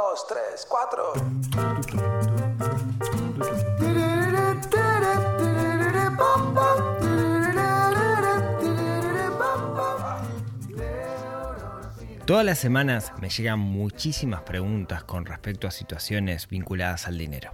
dos, tres, cuatro. Todas las semanas me llegan muchísimas preguntas con respecto a situaciones vinculadas al dinero.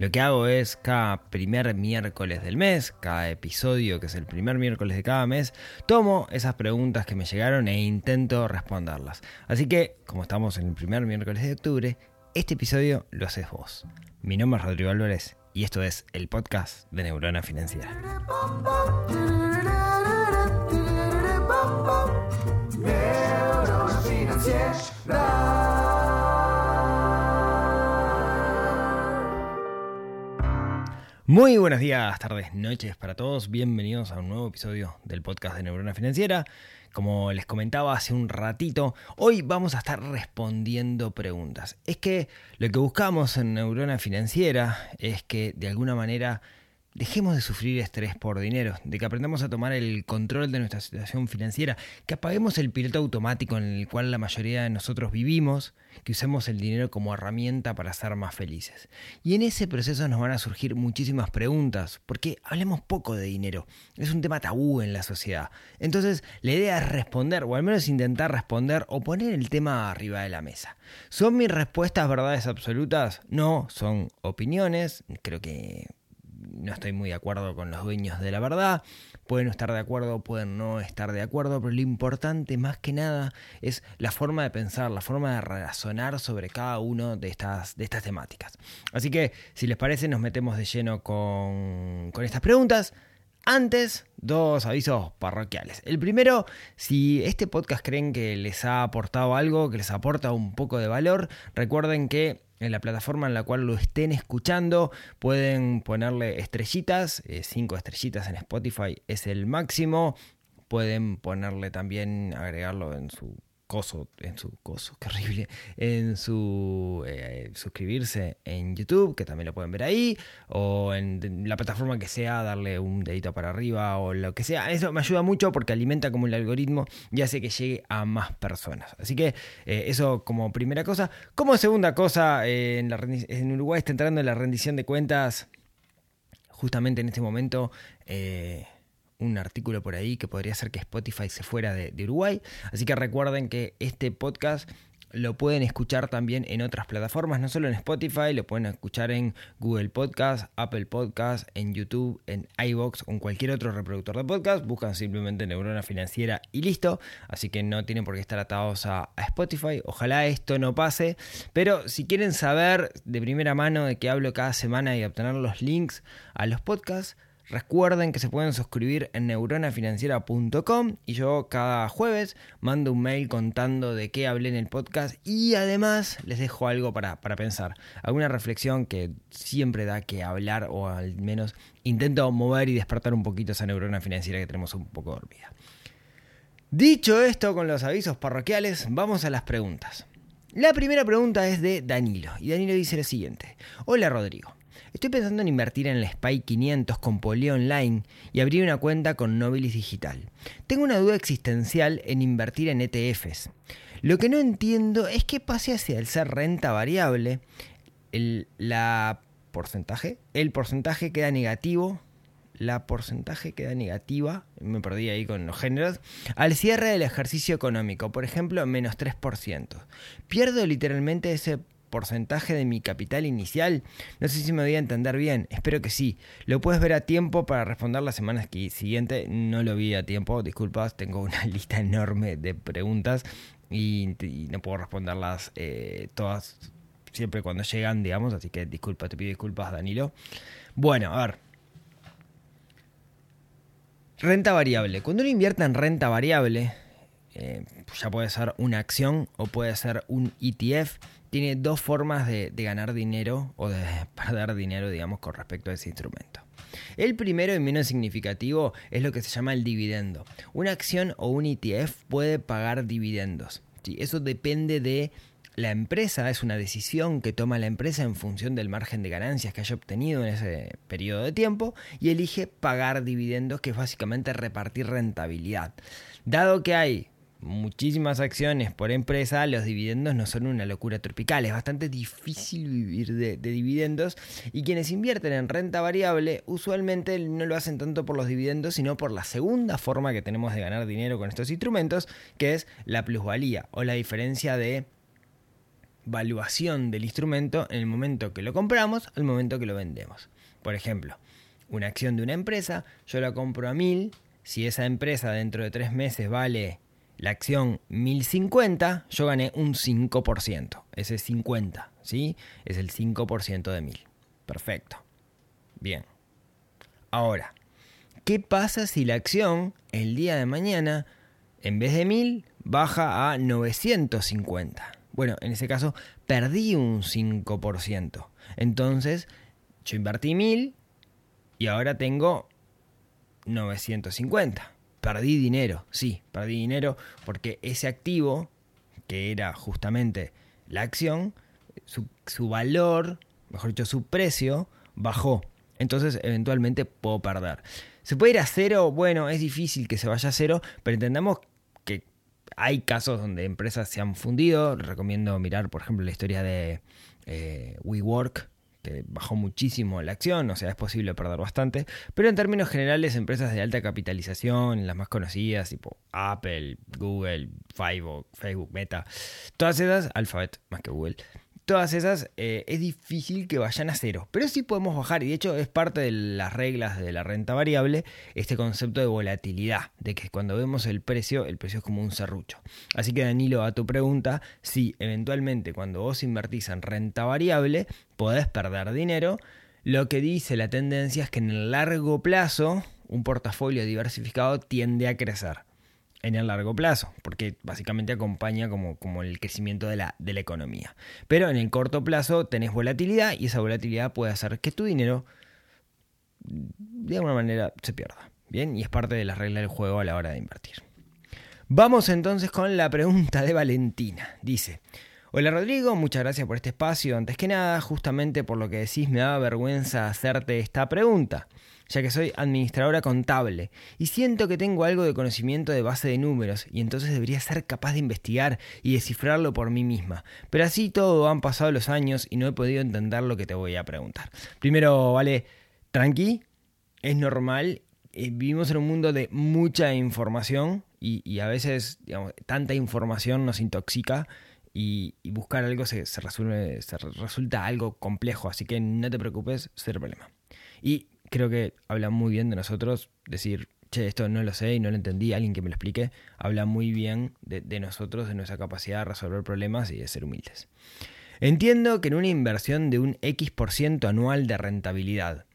Lo que hago es cada primer miércoles del mes, cada episodio que es el primer miércoles de cada mes, tomo esas preguntas que me llegaron e intento responderlas. Así que, como estamos en el primer miércoles de octubre, este episodio lo haces vos. Mi nombre es Rodrigo Álvarez y esto es el podcast de Neurona Financiera. Muy buenos días, tardes, noches para todos. Bienvenidos a un nuevo episodio del podcast de Neurona Financiera. Como les comentaba hace un ratito, hoy vamos a estar respondiendo preguntas. Es que lo que buscamos en Neurona Financiera es que de alguna manera Dejemos de sufrir estrés por dinero, de que aprendamos a tomar el control de nuestra situación financiera, que apaguemos el piloto automático en el cual la mayoría de nosotros vivimos, que usemos el dinero como herramienta para ser más felices. Y en ese proceso nos van a surgir muchísimas preguntas, porque hablemos poco de dinero, es un tema tabú en la sociedad. Entonces, la idea es responder, o al menos intentar responder o poner el tema arriba de la mesa. ¿Son mis respuestas verdades absolutas? No, son opiniones, creo que no estoy muy de acuerdo con los dueños de la verdad, pueden estar de acuerdo, pueden no estar de acuerdo, pero lo importante más que nada es la forma de pensar, la forma de razonar sobre cada una de estas, de estas temáticas. Así que, si les parece, nos metemos de lleno con, con estas preguntas. Antes, dos avisos parroquiales. El primero, si este podcast creen que les ha aportado algo, que les aporta un poco de valor, recuerden que en la plataforma en la cual lo estén escuchando. Pueden ponerle estrellitas, 5 eh, estrellitas en Spotify es el máximo. Pueden ponerle también, agregarlo en su coso, en su coso, qué horrible, en su eh, suscribirse en YouTube, que también lo pueden ver ahí, o en la plataforma que sea, darle un dedito para arriba o lo que sea. Eso me ayuda mucho porque alimenta como el algoritmo y hace que llegue a más personas. Así que eh, eso como primera cosa. Como segunda cosa, eh, en, en, Uruguay está entrando en la rendición de cuentas justamente en este momento un artículo por ahí que podría ser que Spotify se fuera de, Uruguay. Así que recuerden que este podcast lo pueden escuchar también en otras plataformas, no solo en Spotify, lo pueden escuchar en Google Podcast, Apple Podcast, en YouTube, en iBox o en cualquier otro reproductor de podcast. Buscan simplemente Neurona Financiera y listo. Así que no tienen por qué estar atados a, a Spotify. Ojalá esto no pase. Pero si quieren saber de primera mano de qué hablo cada semana y obtener los links a los podcasts, Recuerden que se pueden suscribir en neuronafinanciera.com y yo cada jueves mando un mail contando de qué hablé en el podcast y además les dejo algo para, para pensar, alguna reflexión que siempre da que hablar o al menos intento mover y despertar un poquito esa neurona financiera que tenemos un poco dormida. Dicho esto con los avisos parroquiales, vamos a las preguntas. La primera pregunta es de Danilo y Danilo dice lo siguiente. Hola Rodrigo. Estoy pensando en invertir en el SPY 500 con Poli Online y abrir una cuenta con Nobilis Digital. Tengo una duda existencial en invertir en ETFs. Lo que no entiendo es qué pase hacia el ser renta variable, el, la porcentaje, el porcentaje queda negativo, la porcentaje queda negativa, me perdí ahí con los géneros, al cierre del ejercicio económico, por ejemplo, menos 3%. Pierdo literalmente ese de mi capital inicial? No sé si me voy a entender bien, espero que sí. Lo puedes ver a tiempo para responder la semana siguiente. No lo vi a tiempo, disculpas, tengo una lista enorme de preguntas y, no puedo responderlas eh, todas siempre cuando llegan, digamos, así que disculpa, te pido disculpas, Danilo. Bueno, a ver. Renta variable. Cuando uno invierte en renta variable, eh, ya puede ser una acción o puede ser un ETF tiene dos formas de, ganar dinero o de perder dinero, digamos, con respecto a ese instrumento. El primero y menos significativo es lo que se llama el dividendo. Una acción o un ETF puede pagar dividendos. Eso depende de la empresa, es una decisión que toma la empresa en función del margen de ganancias que haya obtenido en ese periodo de tiempo y elige pagar dividendos, que es básicamente repartir rentabilidad. Dado que hay muchísimas acciones por empresa, los dividendos no son una locura tropical. Es bastante difícil vivir de, dividendos y quienes invierten en renta variable usualmente no lo hacen tanto por los dividendos, sino por la segunda forma que tenemos de ganar dinero con estos instrumentos, que es la plusvalía o la diferencia de valuación del instrumento en el momento que lo compramos al momento que lo vendemos. Por ejemplo, una acción de una empresa, yo la compro a 1000, si esa empresa dentro de tres meses vale la acción 1050, yo gané un 5%. Ese 50, ¿sí? Es el 5% de 1000. Perfecto. Bien. Ahora, ¿qué pasa si la acción el día de mañana, en vez de 1000, baja a 950? Bueno, en ese caso, perdí un 5%. Entonces, yo invertí 1000 y ahora tengo 950 perdí dinero, sí, perdí dinero porque ese activo, que era justamente la acción, su, valor, mejor dicho, su precio, bajó. Entonces, eventualmente puedo perder. ¿Se puede ir a cero? Bueno, es difícil que se vaya a cero, pero entendamos que hay casos donde empresas se han fundido. Recomiendo mirar, por ejemplo, la historia de eh, WeWork, que bajó muchísimo la acción, o sea, es posible perder bastante, pero en términos generales, empresas de alta capitalización, las más conocidas, tipo Apple, Google, Facebook, Facebook Meta, todas esas, Alphabet más que Google, todas esas eh, es difícil que vayan a cero. Pero sí podemos bajar, y de hecho es parte de las reglas de la renta variable, este concepto de volatilidad, de que cuando vemos el precio, el precio es como un serrucho. Así que Danilo, a tu pregunta, si eventualmente cuando vos invertís en renta variable, podés perder dinero, lo que dice la tendencia es que en el largo plazo un portafolio diversificado tiende a crecer en el largo plazo, porque básicamente acompaña como, como el crecimiento de la, de la economía. Pero en el corto plazo tenés volatilidad y esa volatilidad puede hacer que tu dinero de alguna manera se pierda. Bien, y es parte de las reglas del juego a la hora de invertir. Vamos entonces con la pregunta de Valentina. Dice, Hola Rodrigo, muchas gracias por este espacio. Antes que nada, justamente por lo que decís, me da vergüenza hacerte esta pregunta ya que soy administradora contable y siento que tengo algo de conocimiento de base de números y entonces debería ser capaz de investigar y descifrarlo por mí misma. Pero así todo han pasado los años y no he podido entender lo que te voy a preguntar. Primero, vale, tranqui, es normal. Eh, vivimos en un mundo de mucha información y, a veces tanta información nos intoxica y, buscar algo se, resuelve, se resulta algo complejo, así que no te preocupes, cero problema. Y creo que habla muy bien de nosotros, decir, che, esto no lo sé y no lo entendí, alguien que me lo explique, habla muy bien de, nosotros, de nuestra capacidad de resolver problemas y de ser humildes. Entiendo que en una inversión de un X% anual de rentabilidad,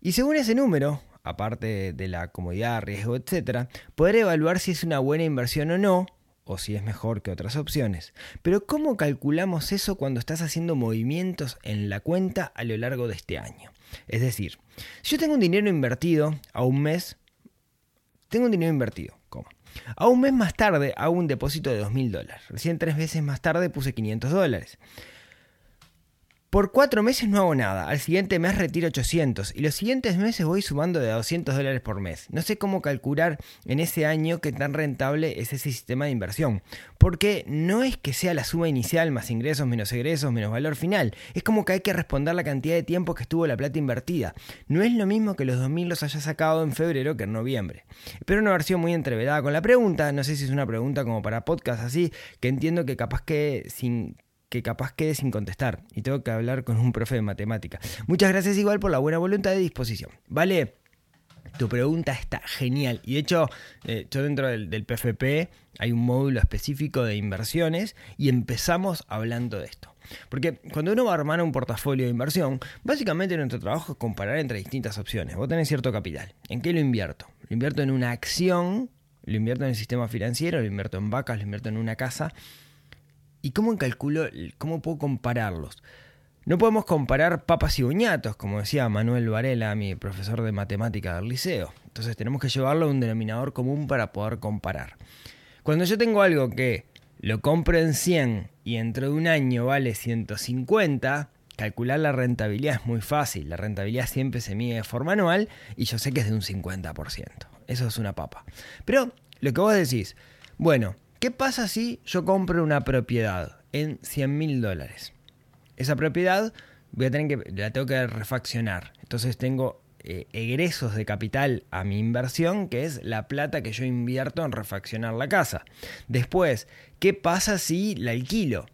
y según ese número, aparte de la comodidad, riesgo, etc., podré evaluar si es una buena inversión o no, o si es mejor que otras opciones. Pero ¿cómo calculamos eso cuando estás haciendo movimientos en la cuenta a lo largo de este año? Es decir, si yo tengo un dinero invertido a un mes, tengo un dinero invertido, ¿cómo? A un mes más tarde hago un depósito de 2.000 dólares. Recién tres veces más tarde puse 500 dólares. Por cuatro meses no hago nada, al siguiente mes retiro 800 y los siguientes meses voy sumando de 200 dólares por mes. No sé cómo calcular en ese año qué tan rentable es ese sistema de inversión, porque no es que sea la suma inicial más ingresos menos egresos menos valor final, es como que hay que responder la cantidad de tiempo que estuvo la plata invertida. No es lo mismo que los 2000 los haya sacado en febrero que en noviembre. Espero una versión muy entrevedada con la pregunta, no sé si es una pregunta como para podcast así, que entiendo que capaz que sin que capaz quede sin contestar y tengo que hablar con un profe de matemática. Muchas gracias igual por la buena voluntad de disposición. Vale, tu pregunta está genial y de hecho eh, yo dentro del, del, PFP hay un módulo específico de inversiones y empezamos hablando de esto. Porque cuando uno va a armar un portafolio de inversión, básicamente nuestro trabajo es comparar entre distintas opciones. Vos tenés cierto capital. ¿En qué lo invierto? Lo invierto en una acción, lo invierto en el sistema financiero, lo invierto en vacas, lo invierto en una casa ¿Y cómo calculo, cómo puedo compararlos? No podemos comparar papas y boñatos, como decía Manuel Varela, mi profesor de matemática del liceo. Entonces tenemos que llevarlo a un denominador común para poder comparar. Cuando yo tengo algo que lo compro en 100 y dentro de un año vale 150, calcular la rentabilidad es muy fácil. La rentabilidad siempre se mide de forma anual y yo sé que es de un 50%. Eso es una papa. Pero lo que vos decís, bueno, ¿qué pasa si yo compro una propiedad en 100 mil dólares? Esa propiedad voy a tener que, la tengo que refaccionar. Entonces tengo eh, egresos de capital a mi inversión, que es la plata que yo invierto en refaccionar la casa. Después, ¿qué pasa si la alquilo?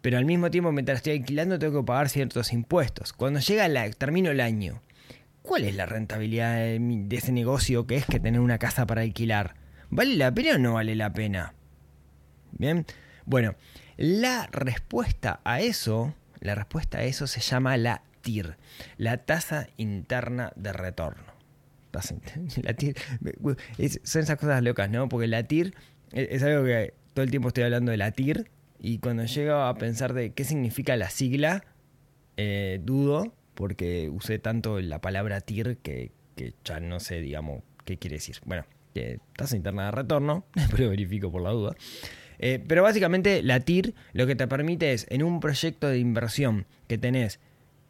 Pero al mismo tiempo, mientras estoy alquilando, tengo que pagar ciertos impuestos. Cuando llega la, termino el año, ¿cuál es la rentabilidad de, ese negocio que es que tener una casa para alquilar? ¿Vale la pena o no vale la pena? Bien, bueno, la respuesta a eso, la respuesta a eso se llama la TIR, la tasa interna de retorno. La TIR, son esas cosas locas, ¿no? Porque la TIR es, algo que todo el tiempo estoy hablando de la TIR y cuando llego a pensar de qué significa la sigla, eh, dudo porque usé tanto la palabra TIR que, ya no sé, digamos, qué quiere decir. Bueno, tasa interna de retorno, pero verifico por la duda. Eh, pero básicamente la TIR lo que te permite es en un proyecto de inversión que tenés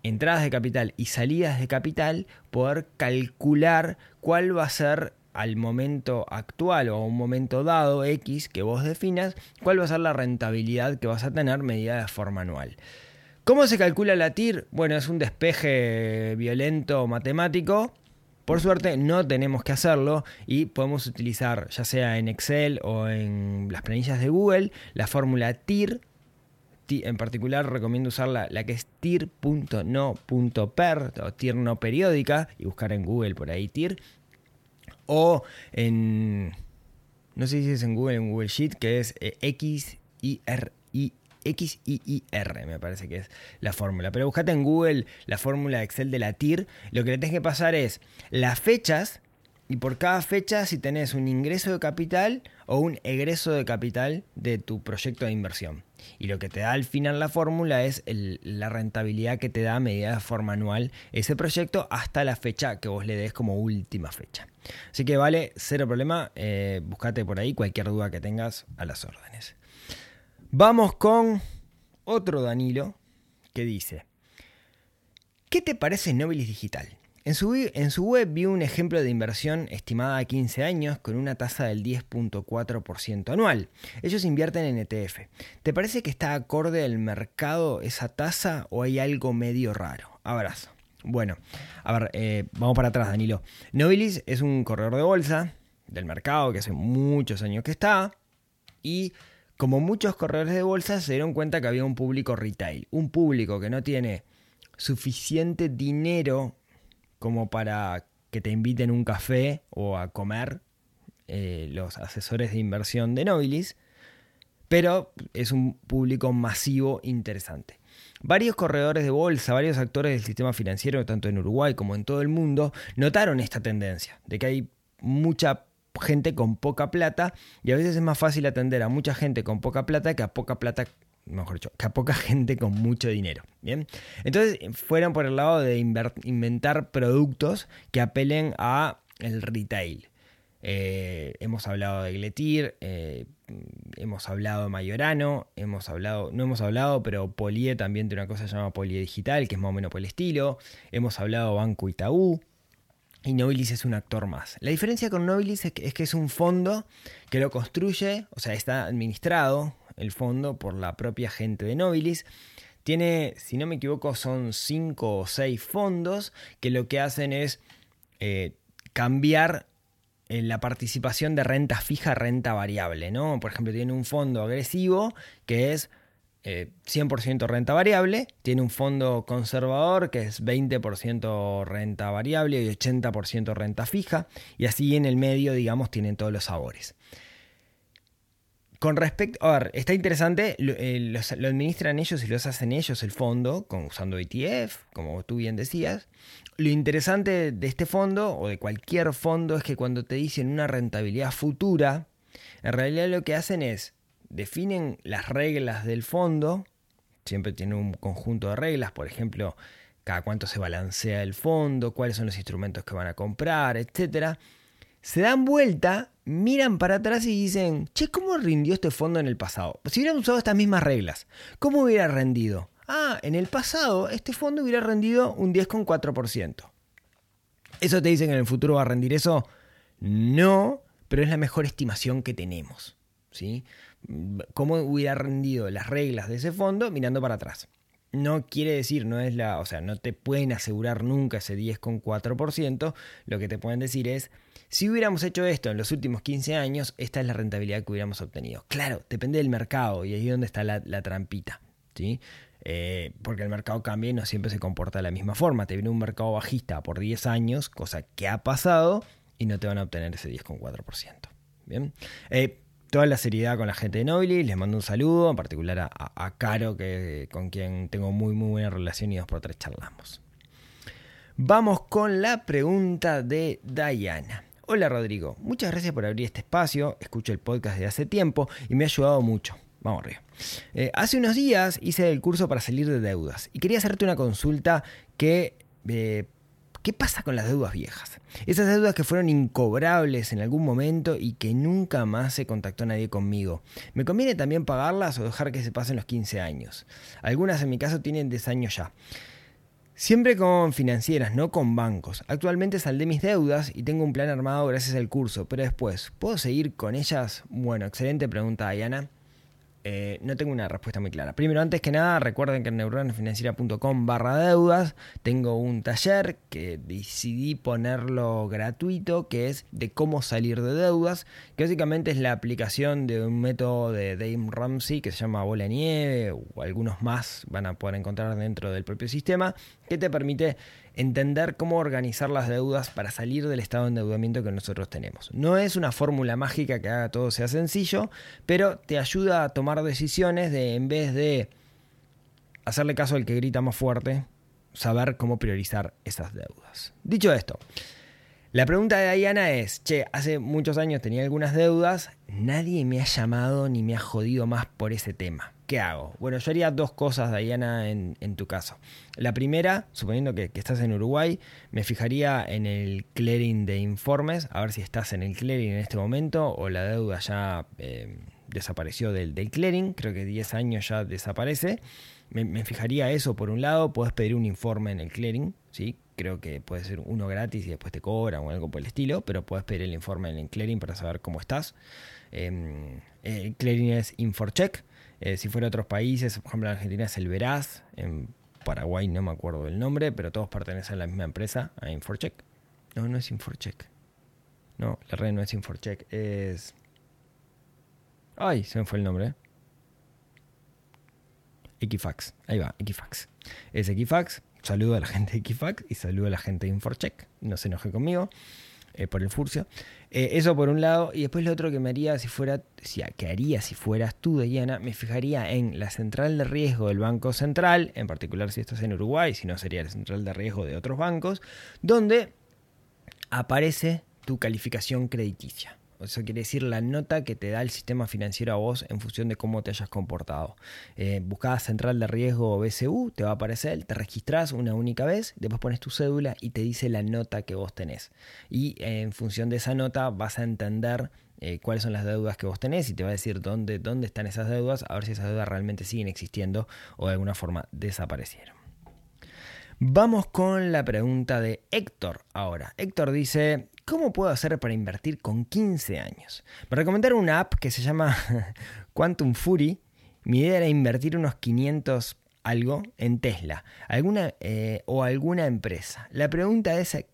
entradas de capital y salidas de capital, poder calcular cuál va a ser al momento actual o a un momento dado X que vos definas, cuál va a ser la rentabilidad que vas a tener medida de forma anual. ¿Cómo se calcula la TIR? Bueno, es un despeje violento matemático. Por suerte no tenemos que hacerlo y podemos utilizar ya sea en Excel o en las planillas de Google la fórmula TIR. En particular recomiendo usar la, que es tir.no.per o tir no periódica y buscar en Google por ahí tir. O en no sé si es en Google en Google Sheet que es eh, X I R I X I I R me parece que es la fórmula pero buscate en Google la fórmula de Excel de la TIR lo que le tienes que pasar es las fechas y por cada fecha si tenés un ingreso de capital o un egreso de capital de tu proyecto de inversión. Y lo que te da al final la fórmula es la rentabilidad que te da a medida de forma anual ese proyecto hasta la fecha que vos le des como última fecha. Así que vale, cero problema, eh, buscate por ahí cualquier duda que tengas a las órdenes. Vamos con otro Danilo que dice, ¿qué te parece Nobilis Digital? En su, web vi un ejemplo de inversión estimada a 15 años con una tasa del 10.4% anual. Ellos invierten en ETF. ¿Te parece que está acorde al mercado esa tasa o hay algo medio raro? Abrazo. Bueno, a ver, eh, vamos para atrás, Danilo. Nobilis es un corredor de bolsa del mercado que hace muchos años que está y como muchos corredores de bolsa se dieron cuenta que había un público retail, un público que no tiene suficiente dinero como para que te inviten un café o a comer eh, los asesores de inversión de Nobilis, pero es un público masivo interesante. Varios corredores de bolsa, varios actores del sistema financiero, tanto en Uruguay como en todo el mundo, notaron esta tendencia, de que hay mucha gente con poca plata y a veces es más fácil atender a mucha gente con poca plata que a poca plata mejor dicho, que a poca gente con mucho dinero. Bien, entonces fueron por el lado de inventar productos que apelen a el retail. Eh, hemos hablado de Gletir, eh, hemos hablado de Mayorano, hemos hablado, no hemos hablado, pero Polie también tiene una cosa llamada Polie Digital, que es más o menos por el estilo. Hemos hablado de Banco Itaú. Y Nobilis es un actor más. La diferencia con Nobilis es que es un fondo que lo construye, o sea, está administrado el fondo por la propia gente de Nobilis. Tiene, si no me equivoco, son cinco o seis fondos que lo que hacen es eh, cambiar eh, la participación de renta fija a renta variable. ¿no? Por ejemplo, tiene un fondo agresivo que es 100% eh, renta variable, tiene un fondo conservador que es 20% renta variable y 80% renta fija, y así en el medio, digamos, tienen todos los sabores. Con respecto, a ver, está interesante, lo, eh, administran ellos y los hacen ellos el fondo, con, usando ETF, como tú bien decías. Lo interesante de este fondo, o de cualquier fondo, es que cuando te dicen una rentabilidad futura, en realidad lo que hacen es, definen las reglas del fondo, siempre tienen un conjunto de reglas, por ejemplo, cada cuánto se balancea el fondo, cuáles son los instrumentos que van a comprar, etcétera se dan vuelta, miran para atrás y dicen, che, ¿cómo rindió este fondo en el pasado? Si hubieran usado estas mismas reglas, ¿cómo hubiera rendido? Ah, en el pasado este fondo hubiera rendido un 10,4%. ¿Eso te dicen que en el futuro va a rendir eso? No, pero es la mejor estimación que tenemos. ¿sí? ¿Cómo hubiera rendido las reglas de ese fondo mirando para atrás? No quiere decir, no es la, o sea, no te pueden asegurar nunca ese 10,4%, lo que te pueden decir es, si hubiéramos hecho esto en los últimos 15 años, esta es la rentabilidad que hubiéramos obtenido. Claro, depende del mercado y ahí es donde está la, trampita, ¿sí? Eh, porque el mercado cambia y no siempre se comporta de la misma forma. Te viene un mercado bajista por 10 años, cosa que ha pasado, y no te van a obtener ese 10,4%. Bien. Eh, toda la seriedad con la gente de Nobili, les mando un saludo, en particular a, Caro, que, con quien tengo muy muy buena relación y dos por tres charlamos. Vamos con la pregunta de Diana. Hola Rodrigo, muchas gracias por abrir este espacio, escucho el podcast de hace tiempo y me ha ayudado mucho. Vamos arriba. Eh, hace unos días hice el curso para salir de deudas y quería hacerte una consulta que eh, ¿Qué pasa con las deudas viejas? Esas deudas que fueron incobrables en algún momento y que nunca más se contactó nadie conmigo. ¿Me conviene también pagarlas o dejar que se pasen los 15 años? Algunas en mi caso tienen 10 años ya. Siempre con financieras, no con bancos. Actualmente saldé mis deudas y tengo un plan armado gracias al curso, pero después, ¿puedo seguir con ellas? Bueno, excelente pregunta, Diana. Eh, no tengo una respuesta muy clara. Primero, antes que nada, recuerden que en neuronafinanciera.com barra deudas tengo un taller que decidí ponerlo gratuito, que es de cómo salir de deudas, que básicamente es la aplicación de un método de Dave Ramsey que se llama bola nieve, o algunos más van a poder encontrar dentro del propio sistema, que te permite entender cómo organizar las deudas para salir del estado de endeudamiento que nosotros tenemos. No es una fórmula mágica que haga todo sea sencillo, pero te ayuda a decisiones de en vez de hacerle caso al que grita más fuerte, saber cómo priorizar esas deudas. Dicho esto, la pregunta de Diana es, che, hace muchos años tenía algunas deudas, nadie me ha llamado ni me ha jodido más por ese tema. ¿Qué hago? Bueno, yo haría dos cosas, Diana, en, tu caso. La primera, suponiendo que, estás en Uruguay, me fijaría en el clearing de informes, a ver si estás en el clearing en este momento o la deuda ya eh, desapareció del, del, clearing, creo que 10 años ya desaparece. Me, me fijaría eso por un lado, puedes pedir un informe en el clearing, ¿sí? creo que puede ser uno gratis y después te cobran o algo por el estilo, pero puedes pedir el informe en el Clearing para saber cómo estás. Eh, el Clearing es Inforcheck. Eh, si fuera otros países, por ejemplo en Argentina es el Veraz, en Paraguay no me acuerdo del nombre, pero todos pertenecen a la misma empresa, a Inforcheck. No, no es Inforcheck. No, la red no es Inforcheck, es... Ay, se me fue el nombre. Equifax, ahí va, Equifax. Es Equifax, saludo a la gente de Equifax y saludo a la gente de Inforcheck. No se enoje conmigo eh, por el furcio. Eh, eso por un lado. Y después lo otro que me haría si fuera, si, que haría si fueras tú, Diana, me fijaría en la central de riesgo del Banco Central, en particular si estás en Uruguay, si no sería la central de riesgo de otros bancos, donde aparece tu calificación crediticia. Eso quiere decir la nota que te da el sistema financiero a vos en función de cómo te hayas comportado. Eh, central de riesgo BCU, te va a aparecer, te registras una única vez, después pones tu cédula y te dice la nota que vos tenés. Y eh, en función de esa nota vas a entender eh, cuáles son las deudas que vos tenés y te va a decir dónde, dónde están esas deudas, a ver si esas deudas realmente siguen existiendo o de alguna forma desaparecieron. Vamos con la pregunta de Héctor ahora. Héctor dice, ¿Cómo puedo hacer para invertir con 15 años? Me recomendaron una app que se llama Quantum Fury. Mi idea era invertir unos 500 algo en Tesla alguna, eh, o alguna empresa. La pregunta es, eh,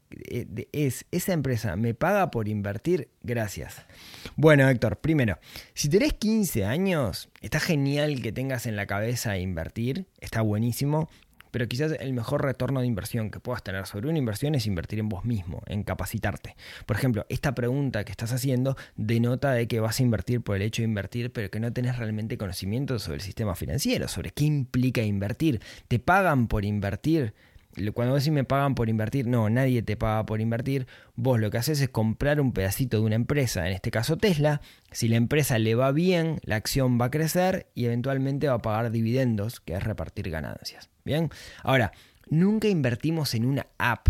es, ¿esa empresa me paga por invertir? Gracias. Bueno, Héctor, primero, si tenés 15 años, está genial que tengas en la cabeza invertir, está buenísimo pero quizás el mejor retorno de inversión que puedas tener sobre una inversión es invertir en vos mismo, en capacitarte. Por ejemplo, esta pregunta que estás haciendo denota de que vas a invertir por el hecho de invertir, pero que no tenés realmente conocimiento sobre el sistema financiero, sobre qué implica invertir. ¿Te pagan por invertir? Cuando vos decís me pagan por invertir, no, nadie te paga por invertir. Vos lo que haces es comprar un pedacito de una empresa, en este caso Tesla. Si la empresa le va bien, la acción va a crecer y eventualmente va a pagar dividendos, que es repartir ganancias. Bien, ahora, nunca invertimos en una app.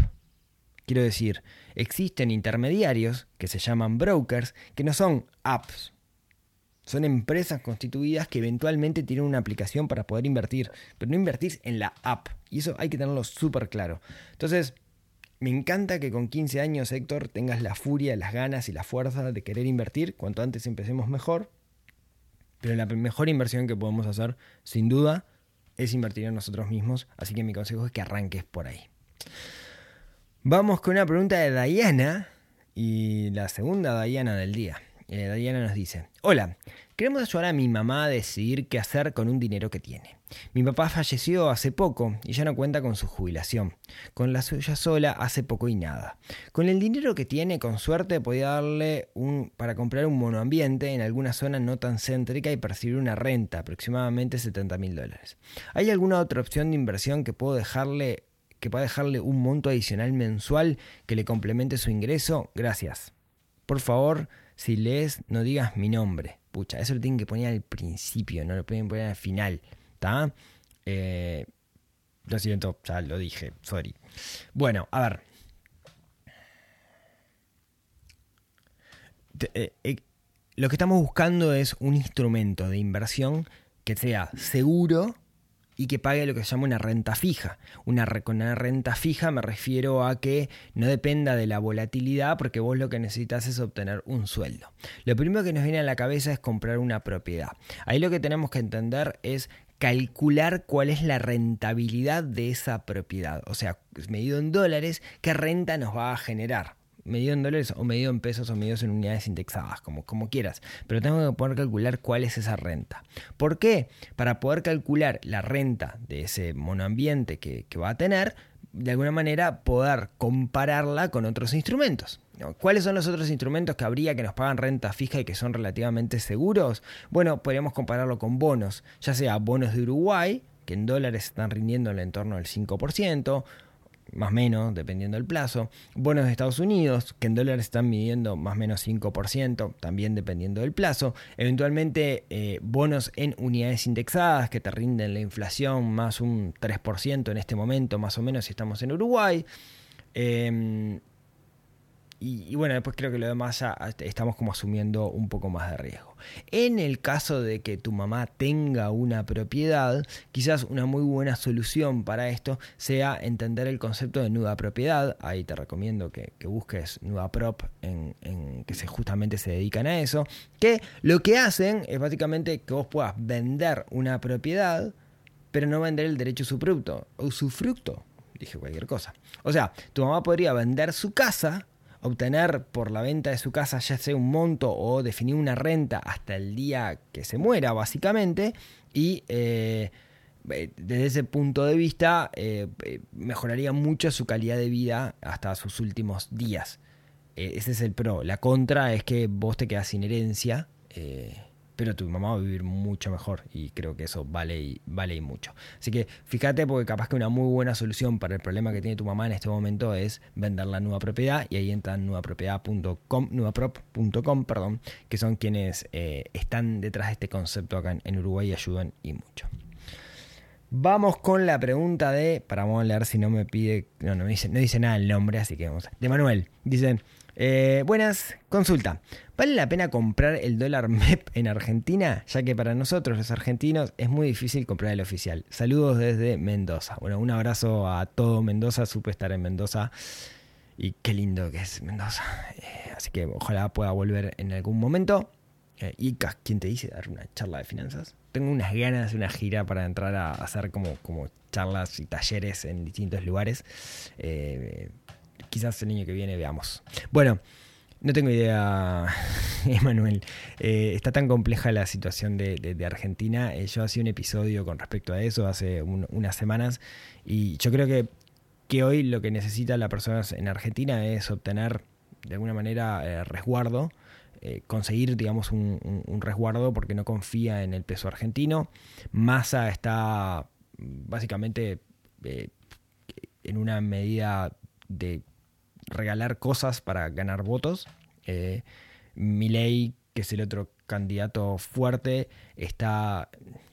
Quiero decir, existen intermediarios que se llaman brokers, que no son apps, son empresas constituidas que eventualmente tienen una aplicación para poder invertir, pero no invertís en la app. Y eso hay que tenerlo súper claro. Entonces, me encanta que con 15 años, Héctor, tengas la furia, las ganas y la fuerza de querer invertir. Cuanto antes empecemos mejor. Pero la mejor inversión que podemos hacer, sin duda, es invertir en nosotros mismos. Así que mi consejo es que arranques por ahí. Vamos con una pregunta de Diana y la segunda Diana del día. Eh, Diana nos dice, hola, queremos ayudar a mi mamá a decidir qué hacer con un dinero que tiene. Mi papá falleció hace poco y ya no cuenta con su jubilación. Con la suya sola hace poco y nada. Con el dinero que tiene, con suerte, podía darle un para comprar un monoambiente en alguna zona no tan céntrica y percibir una renta, aproximadamente 70 mil dólares. ¿Hay alguna otra opción de inversión que puedo dejarle que pueda dejarle un monto adicional mensual que le complemente su ingreso? Gracias. Por favor, si lees, no digas mi nombre. Pucha, eso lo tienen que poner al principio, no lo pueden poner al final. ¿Está? Eh, lo siento, ya lo dije, sorry. Bueno, a ver. Eh, eh, lo que estamos buscando es un instrumento de inversión que sea seguro y que pague lo que se llama una renta fija. Una, con una renta fija me refiero a que no dependa de la volatilidad porque vos lo que necesitas es obtener un sueldo. Lo primero que nos viene a la cabeza es comprar una propiedad. Ahí lo que tenemos que entender es calcular cuál es la rentabilidad de esa propiedad. O sea, medido en dólares, qué renta nos va a generar medido en dólares o medido en pesos o medido en unidades indexadas, como, como quieras. Pero tengo que poder calcular cuál es esa renta. ¿Por qué? Para poder calcular la renta de ese monoambiente que, que va a tener, de alguna manera poder compararla con otros instrumentos. ¿Cuáles son los otros instrumentos que habría que nos pagan renta fija y que son relativamente seguros? Bueno, podríamos compararlo con bonos, ya sea bonos de Uruguay, que en dólares están rindiendo en el entorno del 5%, más o menos, dependiendo del plazo. Bonos de Estados Unidos, que en dólares están midiendo más o menos 5%, también dependiendo del plazo. Eventualmente, eh, bonos en unidades indexadas, que te rinden la inflación más un 3% en este momento, más o menos, si estamos en Uruguay. Em, y, bueno, después creo que lo demás ya estamos como asumiendo un poco más de riesgo. En el caso de que tu mamá tenga una propiedad, quizás una muy buena solución para esto sea entender el concepto de nuda propiedad. Ahí te recomiendo que, busques Nuda Prop en, que se, justamente se dedican a eso. Que lo que hacen es básicamente que vos puedas vender una propiedad, pero no vender el derecho usufructo. Usufructo, dije cualquier cosa. O sea, tu mamá podría vender su casa obtener por la venta de su casa ya sea un monto o definir una renta hasta el día que se muera básicamente y eh, eh, desde ese punto de vista eh, mejoraría mucho su calidad de vida hasta sus últimos días. ese es el pro. La contra es que vos te quedas sin herencia pero tu mamá va a vivir mucho mejor y creo que eso vale y, vale y mucho. Así que fíjate porque capaz que una muy buena solución para el problema que tiene tu mamá en este momento es vender la nueva propiedad y ahí entran nuevapropiedad.com, nuevaprop.com, perdón, que son quienes eh, están detrás de este concepto acá en, Uruguay y ayudan y mucho. Vamos con la pregunta de, para vamos a leer si no me pide, no, no dice, no dice nada el nombre, así que vamos. De Manuel, dice, eh, buenas, consulta. ¿Vale la pena comprar el dólar MEP en Argentina? Ya que para nosotros los argentinos es muy difícil comprar el oficial. Saludos desde Mendoza. Bueno, un abrazo a todo Mendoza. Supe estar en Mendoza. Y qué lindo que es Mendoza. Eh, así que ojalá pueda volver en algún momento. Eh, y ¿quién te dice dar una charla de finanzas? Tengo unas ganas de una gira para entrar a hacer como, como charlas y talleres en distintos lugares. Eh, quizás el año que viene veamos. Bueno, no tengo idea, Emanuel. Eh, está tan compleja la situación de, Argentina. Eh, yo hacía un episodio con respecto a eso hace unas semanas y yo creo que, que hoy lo que necesita la persona en Argentina es obtener de alguna manera eh, resguardo. conseguir, digamos, un, un, resguardo porque no confía en el peso argentino. Massa está básicamente en una medida de regalar cosas para ganar votos. Eh, que es el otro candidato fuerte, está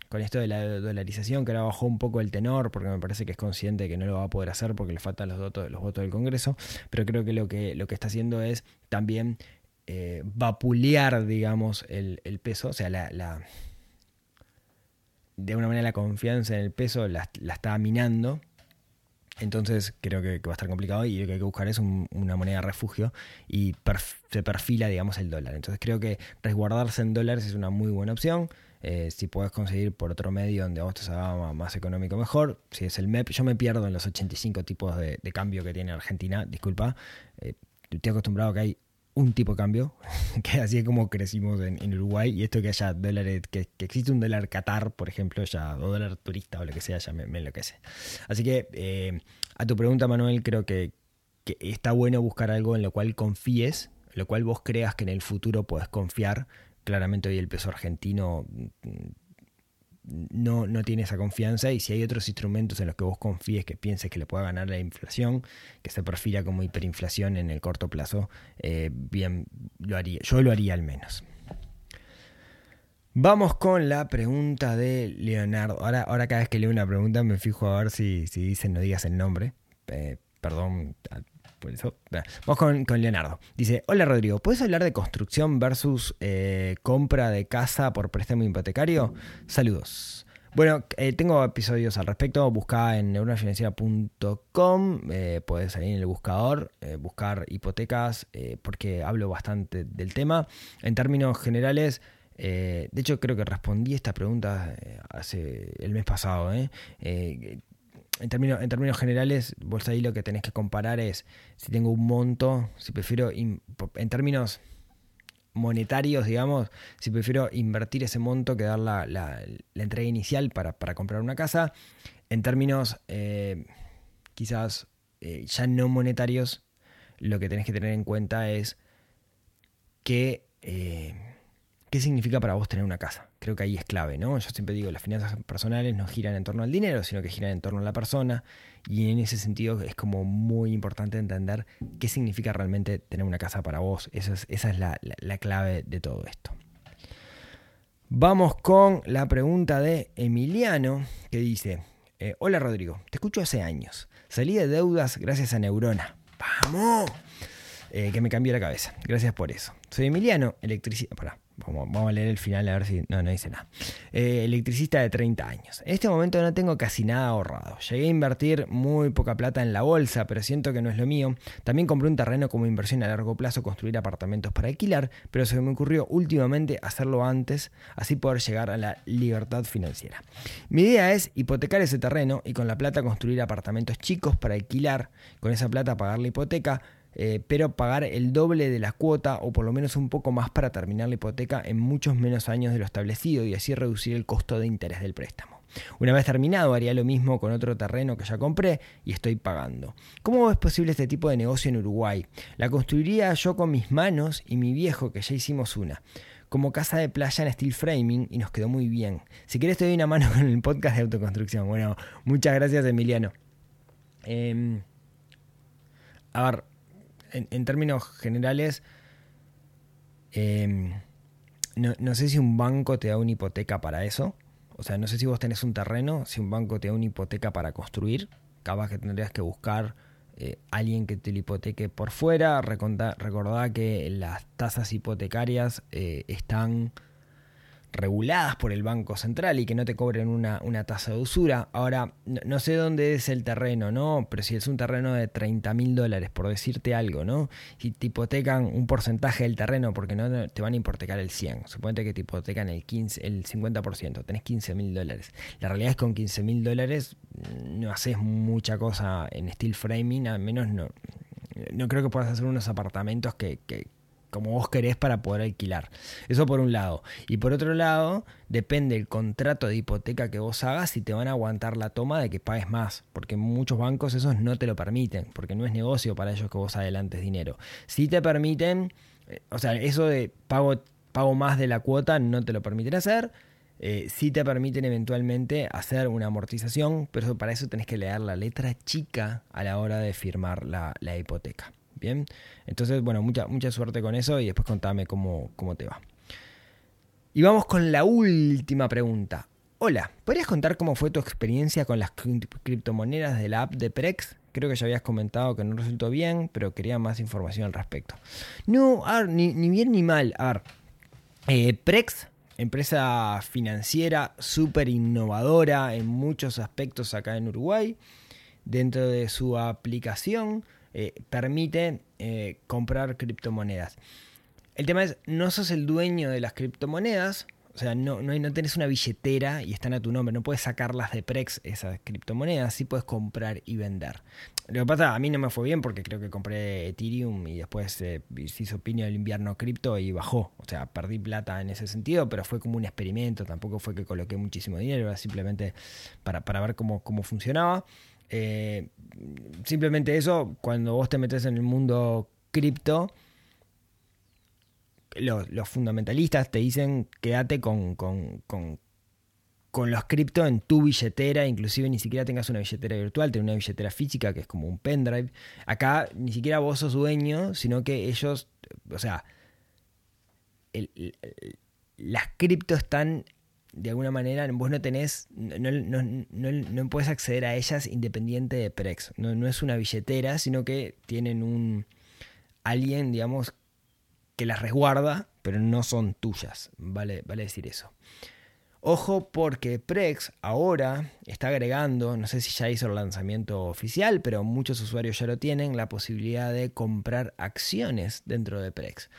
con esto de la dolarización, que ahora bajó un poco el tenor, porque me parece que es consciente que no lo va a poder hacer porque le faltan los votos, los votos del Congreso, pero creo que lo que, lo que está haciendo es también eh, vapulear, digamos, el, peso, o sea, la, la, de una manera la confianza en el peso la, la está minando entonces creo que, va a estar complicado y lo que hay que buscar es una moneda de refugio y se perfila, digamos, el dólar. Entonces creo que resguardarse en dólares es una muy buena opción. Eh, si puedes conseguir por otro medio donde vos te salga más económico, mejor. Si es el MEP, yo me pierdo en los 85 tipos de, cambio que tiene Argentina, disculpa. Eh, estoy acostumbrado que hay un tipo de cambio, que así es como crecimos en, Uruguay, y esto que haya dólares, que, existe un dólar Qatar, por ejemplo, ya, o dólar turista o lo que sea, ya me, me enloquece. Así que eh, a tu pregunta, Manuel, creo que, está bueno buscar algo en lo cual confíes, lo cual vos creas que en el futuro puedes confiar. Claramente hoy el peso argentino no, no tiene esa confianza y si hay otros instrumentos en los que vos confíes que pienses que le pueda ganar la inflación, que se perfila como hiperinflación en el corto plazo, eh, bien, lo haría. Yo lo haría al menos. Vamos con la pregunta de Leonardo. Ahora, ahora cada vez que leo una pregunta me fijo a ver si, si dicen no digas el nombre. Eh, perdón Vamos con, Leonardo. Dice, hola Rodrigo, ¿puedes hablar de construcción versus eh, compra de casa por préstamo hipotecario? Saludos. Bueno, eh, tengo episodios al respecto. Busca en neuronafinanciera.com. Eh, puedes salir en el buscador, buscar hipotecas, porque hablo bastante del tema. En términos generales, de hecho creo que respondí esta pregunta hace el mes pasado en términos, en términos generales, vos ahí lo que tenés que comparar es si tengo un monto, si prefiero, en términos monetarios, digamos, si prefiero invertir ese monto que dar la, la, entrega inicial para, comprar una casa. En términos eh, quizás eh, ya no monetarios, lo que tenés que tener en cuenta es que eh, ¿Qué significa para vos tener una casa? Creo que ahí es clave, ¿no? Yo siempre digo, las finanzas personales no giran en torno al dinero, sino que giran en torno a la persona. Y en ese sentido es como muy importante entender qué significa realmente tener una casa para vos. Esa es, esa es la, clave de todo esto. Vamos con la pregunta de Emiliano, que dice, eh, hola Rodrigo, te escucho hace años. Salí de deudas gracias a Neurona. ¡Vamos! Eh, que me cambió la cabeza. Gracias por eso. Soy Emiliano, electricista. Vamos, a leer el final a ver si. No, no dice nada. Eh, electricista de 30 años. En este momento no tengo casi nada ahorrado. Llegué a invertir muy poca plata en la bolsa, pero siento que no es lo mío. También compré un terreno como inversión a largo plazo, construir apartamentos para alquilar, pero se me ocurrió últimamente hacerlo antes, así poder llegar a la libertad financiera. Mi idea es hipotecar ese terreno y con la plata construir apartamentos chicos para alquilar, con esa plata pagar la hipoteca eh, pero pagar el doble de la cuota o por lo menos un poco más para terminar la hipoteca en muchos menos años de lo establecido y así reducir el costo de interés del préstamo. Una vez terminado haría lo mismo con otro terreno que ya compré y estoy pagando. ¿Cómo es posible este tipo de negocio en Uruguay? La construiría yo con mis manos y mi viejo que ya hicimos una como casa de playa en steel framing y nos quedó muy bien. Si quieres te doy una mano con el podcast de autoconstrucción. Bueno, muchas gracias Emiliano. Em, a ver, en, términos generales, em, no, sé si un banco te da una hipoteca para eso. O sea, no sé si vos tenés un terreno, si un banco te da una hipoteca para construir. Capaz que tendrías que buscar eh, alguien que te lo hipoteque por fuera. Recordá, que las tasas hipotecarias eh, están reguladas por el Banco Central y que no te cobren una, tasa de usura. Ahora, no, sé dónde es el terreno, ¿no? Pero si es un terreno de 30 mil dólares, por decirte algo, ¿no? Si te hipotecan un porcentaje del terreno porque no te van a hipotecar el 100, suponete que te hipotecan el, 15, el 50%, tenés 15 mil dólares. La realidad es que con 15 mil dólares no haces mucha cosa en steel framing, al menos no. No creo que puedas hacer unos apartamentos que, como vos querés para poder alquilar. Eso por un lado. Y por otro lado, depende del contrato de hipoteca que vos hagas si te van a aguantar la toma de que pagues más. Porque muchos bancos esos no te lo permiten, porque no es negocio para ellos que vos adelantes dinero. Si te permiten, eh, o sea, eso de pago, pago más de la cuota no te lo permiten hacer. Eh, si te permiten eventualmente hacer una amortización, pero para eso tenés que leer la letra chica a la hora de firmar la hipoteca. Bien, entonces, bueno, mucha, mucha suerte con eso y después contame cómo, cómo te va. Y vamos con la última pregunta. Hola, ¿podrías contar cómo fue tu experiencia con las criptomonedas de la app de Prex? Creo que ya habías comentado que no resultó bien, pero quería más información al respecto. No, ni, bien ni mal. Eh, Prex, empresa financiera súper innovadora en muchos aspectos acá en Uruguay. Dentro de su aplicación eh, permite eh, comprar criptomonedas. El tema es, no sos el dueño de las criptomonedas, o sea, no, no, no tenés una billetera y están a tu nombre. No puedes sacarlas de Prex, esas criptomonedas. Sí puedes comprar y vender. Lo que pasa, a mí no me fue bien porque creo que compré Ethereum y después eh, se hizo piña el invierno cripto y bajó. O sea, perdí plata en ese sentido, pero fue como un experimento. Tampoco fue que coloqué muchísimo dinero, era simplemente para, para ver cómo, cómo funcionaba. Eh, simplemente eso, cuando vos te metes en el mundo cripto, los, fundamentalistas te dicen quédate con, con, con, los cripto en tu billetera, inclusive ni siquiera tengas una billetera virtual, ten una billetera física que es como un pendrive. Acá ni siquiera vos sos dueño, sino que ellos, o sea, las cripto están de alguna manera, vos no tenés, no, no, no, no, puedes acceder a ellas independiente de Prex. No, no es una billetera, sino que tienen un alguien, digamos, que las resguarda, pero no son tuyas. Vale, vale decir eso. Ojo porque Prex ahora está agregando, no sé si ya hizo el lanzamiento oficial, pero muchos usuarios ya lo tienen, la posibilidad de comprar acciones dentro de Prex.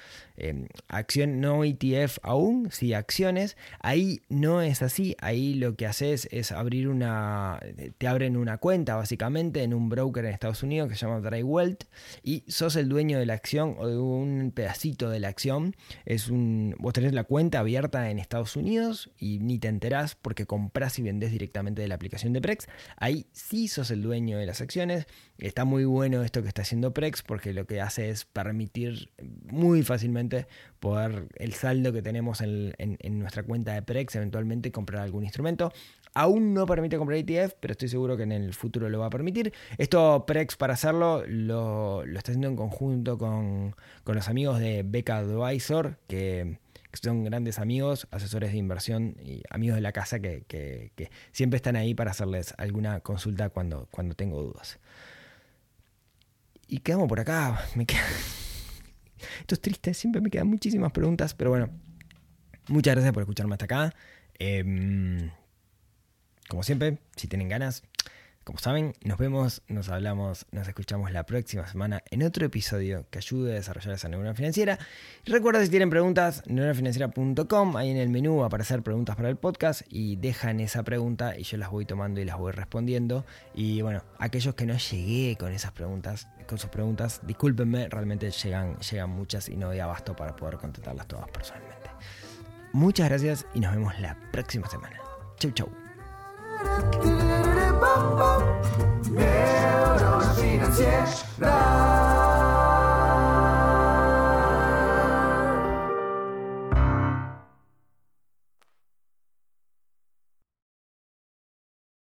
Em, acción no ETF aún, sí acciones. Ahí no es así, ahí lo que haces es abrir una, te abren una cuenta básicamente en un broker en Estados Unidos que se llama DryWealth y sos el dueño de la acción o de un pedacito de la acción. Es vos tenés la cuenta abierta en Estados Unidos y ni te enterás porque compras y vendés directamente de la aplicación de Prex. Ahí sí sos el dueño de las acciones. Está muy bueno esto que está haciendo Prex porque lo que hace es permitir muy fácilmente poder el saldo que tenemos en, nuestra cuenta de Prex eventualmente comprar algún instrumento. Aún no permite comprar ETF, pero estoy seguro que en el futuro lo va a permitir. Esto Prex para hacerlo lo, está haciendo en conjunto con, los amigos de Beca Advisor que son grandes amigos, asesores de inversión y amigos de la casa que, siempre están ahí para hacerles alguna consulta cuando, cuando tengo dudas. Y quedamos por acá. Me queda... Esto es triste, siempre me quedan muchísimas preguntas, pero bueno, muchas gracias por escucharme hasta acá. Em, como siempre, si tienen ganas, como saben, nos vemos, nos hablamos, nos escuchamos la próxima semana en otro episodio que ayude a desarrollar esa neurona financiera. Y recuerda si tienen preguntas, neuronafinanciera.com, ahí en el menú va a aparecer preguntas para el podcast y dejan esa pregunta y yo las voy tomando y las voy respondiendo. Y bueno, aquellos que no llegué con esas preguntas, con sus preguntas, discúlpenme, realmente llegan, llegan muchas y no doy abasto para poder contestarlas todas personalmente. Muchas gracias y nos vemos la próxima semana. Chau, chau. Miedo financiera.